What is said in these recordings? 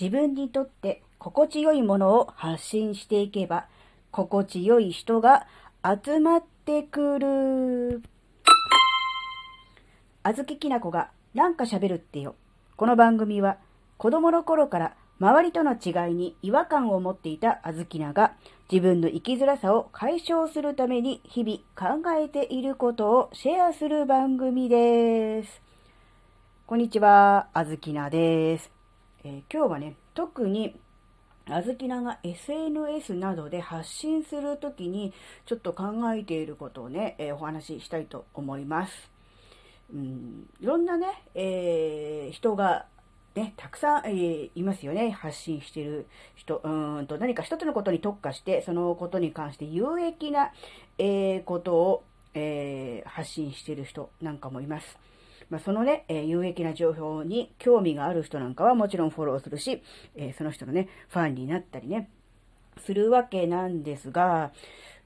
自分にとって心地よいものを発信していけば、心地よい人が集まってくる。あずききなこがなんか喋るってよ。この番組は子供の頃から周りとの違いに違和感を持っていたあずきなが自分の生きづらさを解消するために日々考えていることをシェアする番組です。こんにちは、あずきなです。えー、今日はね、特にあずきなが SNS などで発信するときにちょっと考えていることをね、えー、お話ししたいと思います。うん、いろんなね、えー、人がね、たくさん、えー、いますよね。発信してる人。うんと、何か一つのことに特化して、そのことに関して有益な、え、ことを、えー、発信してる人なんかもいます。まあ、そのね、え有益な情報に興味がある人なんかはもちろんフォローするし、えその人のね、ファンになったりね、するわけなんですが、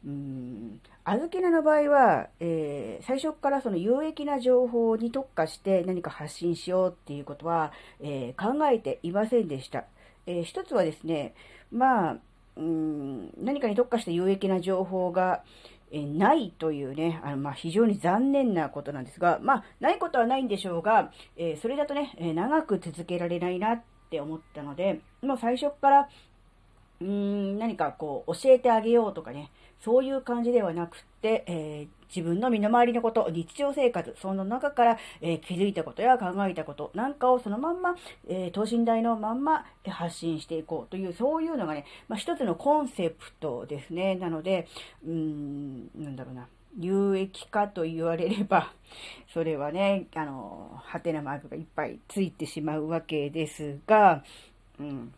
うん、あずきなの場合は、えー、最初からその有益な情報に特化して何か発信しようっていうことは、えー、考えていませんでした。えー、一つはですね、まあ、うん、何かに特化した有益な情報が、えないというね、あのまあ、非常に残念なことなんですが、まあ、ないことはないんでしょうが、えそれだとね、え長く続けられないなって思ったので、もう最初から、うーん、何かこう、教えてあげようとかね、そういう感じではなくって、え、自分の身の回りのこと、日常生活、その中から、えー、気づいたことや考えたことなんかをそのまんま、えー、等身大のまんま発信していこうという、そういうのがね、まあ、一つのコンセプトですね。なので、うーん、なんだろうな。有益かと言われれば、それはね、あの、ハテナマークがいっぱいついてしまうわけですが、うん。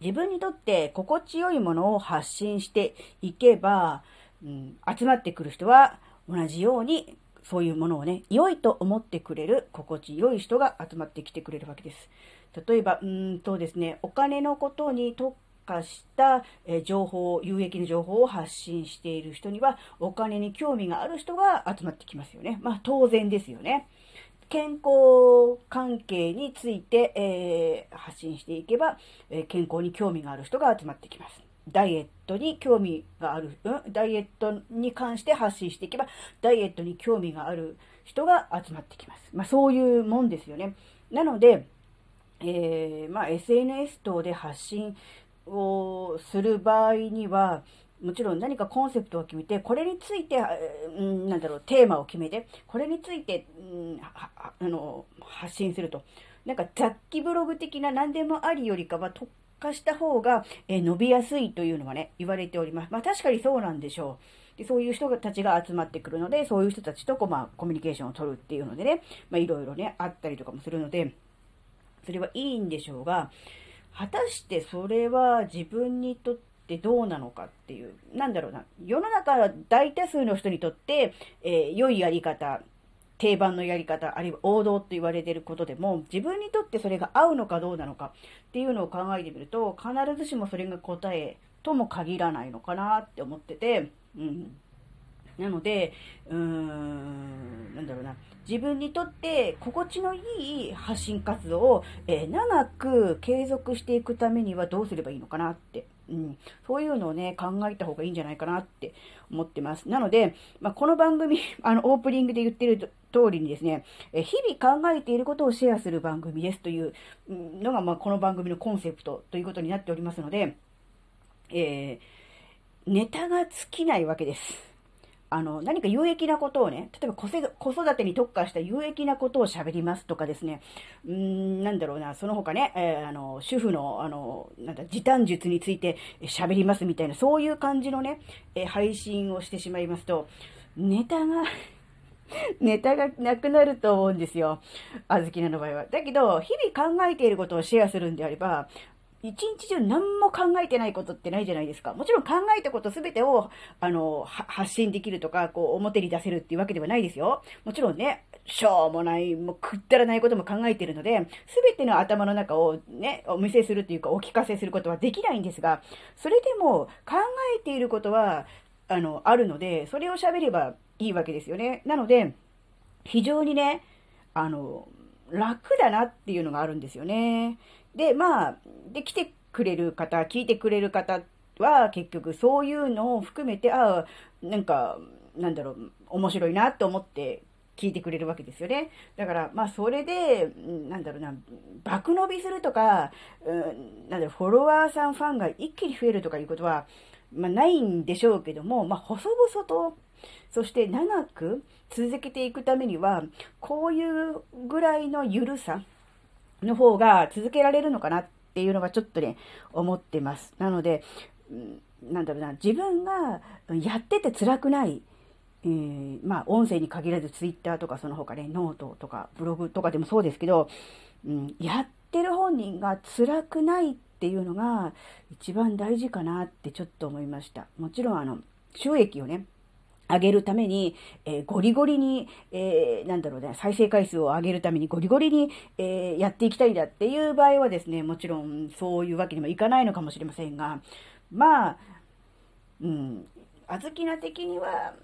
自分にとって心地よいものを発信していけば、うん、集まってくる人は同じようにそういうものをね、良いと思ってくれる心地よい人が集まってきてくれるわけです。例えば、うんとですね、お金のことに特化した情報、有益な情報を発信している人には、お金に興味がある人が集まってきますよね。まあ当然ですよね。健康関係について、えー、発信していけば、え、健康に興味がある人が集まってきます。ダイエットに興味がある、うん、ダイエットに関して発信していけば、ダイエットに興味がある人が集まってきます。まあそういうもんですよね。なので、えー、まあ SNS 等で発信をする場合には、もちろん何かコンセプトを決めて、これについて、うん、なんだろう、テーマを決めて、これについて、うん、あの発信すると。なんか雑記ブログ的な何でもありよりかは特化した方が、え伸びやすいというのはね、言われております。まあ確かにそうなんでしょう。でそういう人たちが集まってくるので、そういう人たちとこう、まあ、コミュニケーションを取るっていうのでね、まあいろいろね、あったりとかもするので、それはいいんでしょうが、果たしてそれは自分にとってどうなのかっていう、なんだろうな、世の中大多数の人にとって、えー、良いやり方、定番のやり方、あるいは王道と言われていることでも、自分にとってそれが合うのかどうなのかっていうのを考えてみると、必ずしもそれが答えとも限らないのかなって思ってて、うん。なので、うーん、なんだろうな。自分にとって心地のいい発信活動を、えー、長く継続していくためにはどうすればいいのかなってうん、そういうのをね、考えた方がいいんじゃないかなって思ってます。なので、まあ、この番組、あの、オープニングで言ってる通りにですね、え日々考えていることをシェアする番組ですというのが、まあ、この番組のコンセプトということになっておりますので、えー、ネタが尽きないわけです。あの、何か有益なことをね、例えば子育てに特化した有益なことを喋りますとかですね、うん、なんだろうな、その他ね、えー、あの、主婦の、あの、なんだ、時短術について喋りますみたいな、そういう感じのね、えー、配信をしてしまいますと、ネタが ネタがなくなると思うんですよ。あずきなの場合は。だけど、日々考えていることをシェアするんであれば、一日中何も考えてないことってないじゃないですか。もちろん考えたことすべてを、あの、発信できるとか、こう、表に出せるっていうわけではないですよ。もちろんね、しょうもない、もうくったらないことも考えてるので、すべての頭の中をね、お見せするというか、お聞かせすることはできないんですが、それでも考えていることは、あの、あるので、それを喋ればいいわけですよね。なので、非常にね、あの、楽だなっていうのがあるんですよね。で、まあ、で、来てくれる方、聞いてくれる方は結局そういうのを含めて、ああ、なんか、なんだろう、面白いなと思って聞いてくれるわけですよね。だから、まあ、それで、なんだろうな、爆伸びするとか、うん、なんだろう、フォロワーさん、ファンが一気に増えるとかいうことは、まあ、ないんでしょうけども、まあ、細々と、そして長く続けていくためには、こういうぐらいの緩さの方が続けられるのかなっていうのがちょっとね、思ってます。なので、なんだろうな、自分がやってて辛くない、えー、まあ、音声に限らずツイッターとかその他ね、ノートとかブログとかでもそうですけど、うん、やってる本人が辛くないっていうのが一番大事かなってちょっと思いました。もちろんあの、収益をね、上げるために、えー、ゴリゴリに、えー、なんだろうね、再生回数を上げるためにゴリゴリに、えー、やっていきたいんだっていう場合はですね、もちろんそういうわけにもいかないのかもしれませんが、まあ、うん、あずきな的には、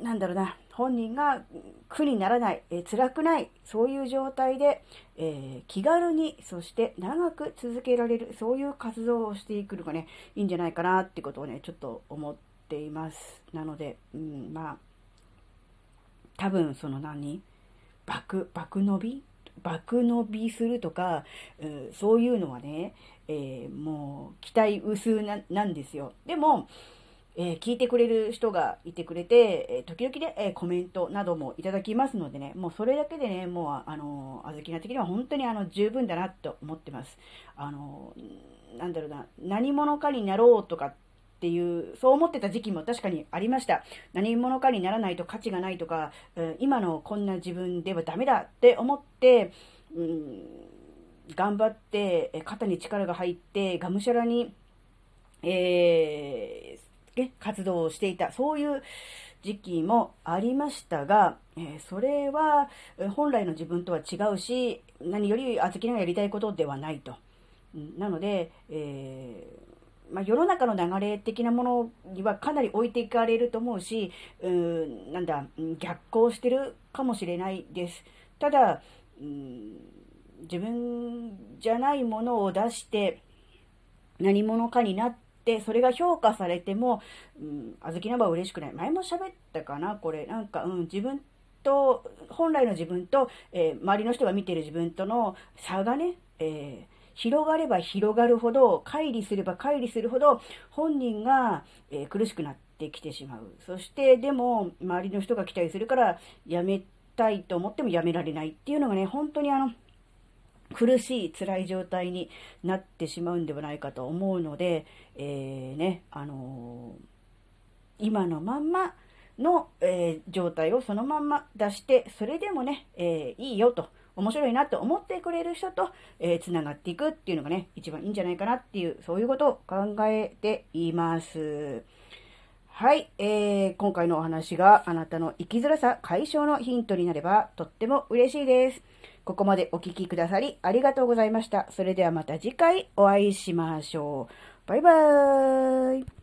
なんだろうな、本人が苦にならない、えー、辛くない、そういう状態で、えー、気軽に、そして長く続けられる、そういう活動をしていくのがね、いいんじゃないかなってことをね、ちょっと思ってています。なので、うん、まあ、多分その何？爆、爆伸び？爆伸びするとか、うん、そういうのはね、えー、もう期待薄ななんですよ。でも、えー、聞いてくれる人がいてくれて、えー、時々で、えー、コメントなどもいただきますのでね、もうそれだけでね、もう、あの、あずきな的には本当にあの、十分だなと思ってます。あの、なんだろうな、何者かになろうとかっっていう、そう思ってた時期も確かにありました。何者かにならないと価値がないとか、うん今のこんな自分ではダメだって思って、うん頑張って、肩に力が入って、がむしゃらに、えー、活動をしていた、そういう時期もありましたが、え、それは本来の自分とは違うし、何よりあずきがやりたいことではないと。なので、えー、まあ、世の中の流れ的なものにはかなり置いていかれると思うし、うん、なんだ、逆行してるかもしれないです。ただ、うん自分じゃないものを出して何者かになって、それが評価されても、うん、あずきなば嬉しくない。前も喋ったかなこれ。なんか、うん、自分と、本来の自分と、えー、周りの人が見てる自分との差がね、えー広がれば広がるほど、乖離すれば乖離するほど、本人が、えー、苦しくなってきてしまう。そして、でも、周りの人が期待するから、やめたいと思ってもやめられないっていうのがね、本当にあの、苦しい辛い状態になってしまうんではないかと思うので、えー、ね、あのー、今のまんまの、えー、状態をそのまんま出して、それでもね、えいいよと、面白いなと思ってくれる人と、えー、繋がっていくっていうのがね、一番いいんじゃないかなっていう、そういうことを考えています。はい、えー、今回のお話があなたの生きづらさ解消のヒントになればとっても嬉しいです。ここまでお聴きくださりありがとうございました。それではまた次回お会いしましょう。バイバーイ。